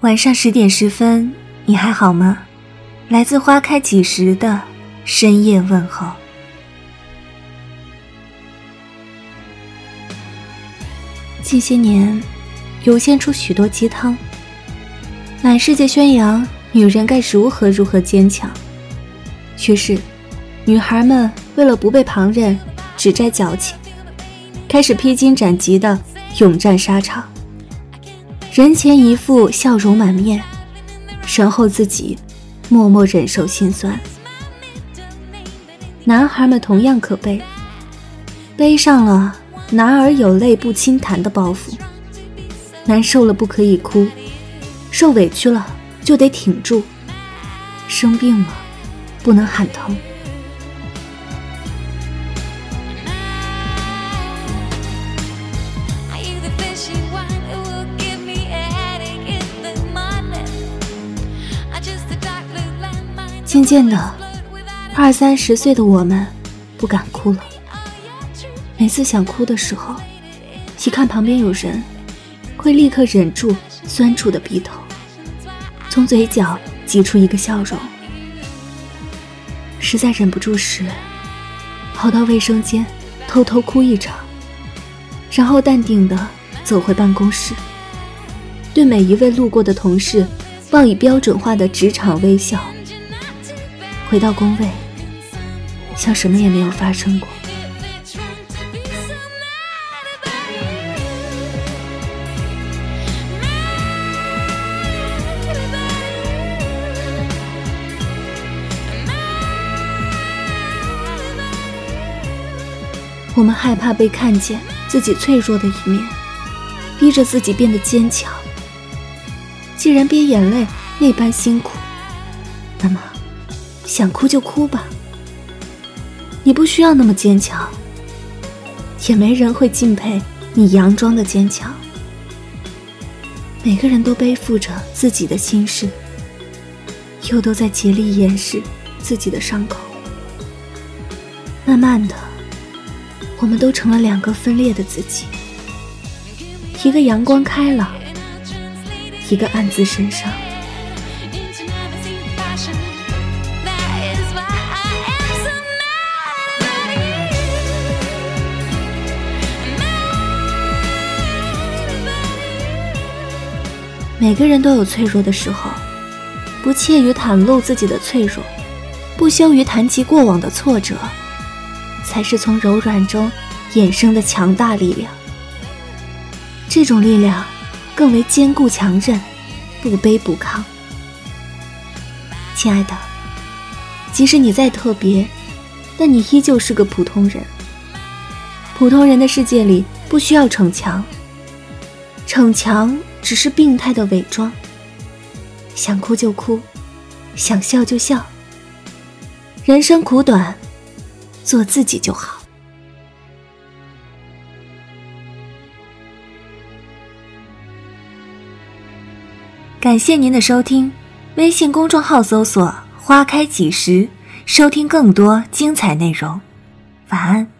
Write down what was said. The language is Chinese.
晚上十点十分，你还好吗？来自花开几时的深夜问候。近些年，涌现出许多鸡汤，满世界宣扬女人该如何如何坚强。却是，女孩们为了不被旁人指摘矫情，开始披荆斩棘的勇战沙场。人前一副笑容满面，身后自己默默忍受心酸。男孩们同样可悲，背上了“男儿有泪不轻弹”的包袱，难受了不可以哭，受委屈了就得挺住，生病了不能喊疼。渐渐的，二三十岁的我们不敢哭了。每次想哭的时候，一看旁边有人，会立刻忍住酸楚的鼻头，从嘴角挤出一个笑容。实在忍不住时，跑到卫生间偷偷哭一场，然后淡定的走回办公室，对每一位路过的同事报以标准化的职场微笑。回到工位，像什么也没有发生过。我们害怕被看见自己脆弱的一面，逼着自己变得坚强。既然憋眼泪那般辛苦，那么。想哭就哭吧，你不需要那么坚强，也没人会敬佩你佯装的坚强。每个人都背负着自己的心事，又都在竭力掩饰自己的伤口。慢慢的，我们都成了两个分裂的自己，一个阳光开朗，一个暗自神伤。每个人都有脆弱的时候，不怯于袒露自己的脆弱，不羞于谈及过往的挫折，才是从柔软中衍生的强大力量。这种力量更为坚固强韧，不卑不亢。亲爱的，即使你再特别，但你依旧是个普通人。普通人的世界里不需要逞强，逞强。只是病态的伪装。想哭就哭，想笑就笑。人生苦短，做自己就好。感谢您的收听，微信公众号搜索“花开几时”，收听更多精彩内容。晚安。